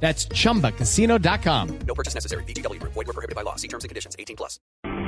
That's chumbacasino.com. No purchase necessary. BGW. Void were prohibited by law. See terms and conditions. 18 plus.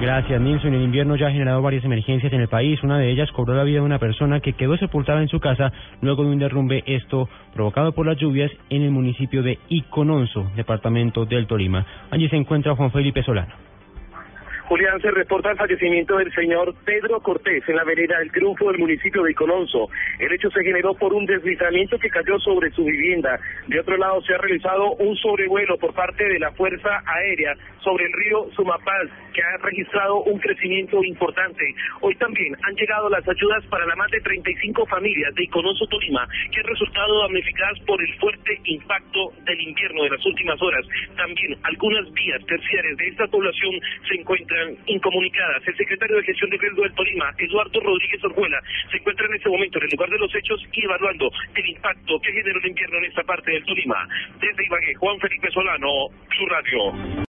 Gracias, Nilson. El invierno ya ha generado varias emergencias en el país. Una de ellas cobró la vida de una persona que quedó sepultada en su casa luego de un derrumbe, esto provocado por las lluvias en el municipio de Icononso, departamento del Tolima. Allí se encuentra Juan Felipe Solano. Julián, se reporta el fallecimiento del señor Pedro Cortés en la vereda del Triunfo del municipio de Icononso. El hecho se generó por un deslizamiento que cayó sobre su vivienda. De otro lado, se ha realizado un sobrevuelo por parte de la Fuerza Aérea sobre el río Sumapaz, que ha registrado un crecimiento importante. Hoy también han llegado las ayudas para las más de 35 familias de Icononso Tolima, que han resultado damnificadas por el fuerte impacto del invierno de las últimas horas. También algunas vías terciarias de esta población se incomunicadas. El secretario de Gestión de Riesgo del Tolima, Eduardo Rodríguez Orjuela, se encuentra en este momento en el lugar de los hechos y evaluando el impacto que generó el invierno en esta parte del Tolima. Desde Ibagué, Juan Felipe Solano, su radio.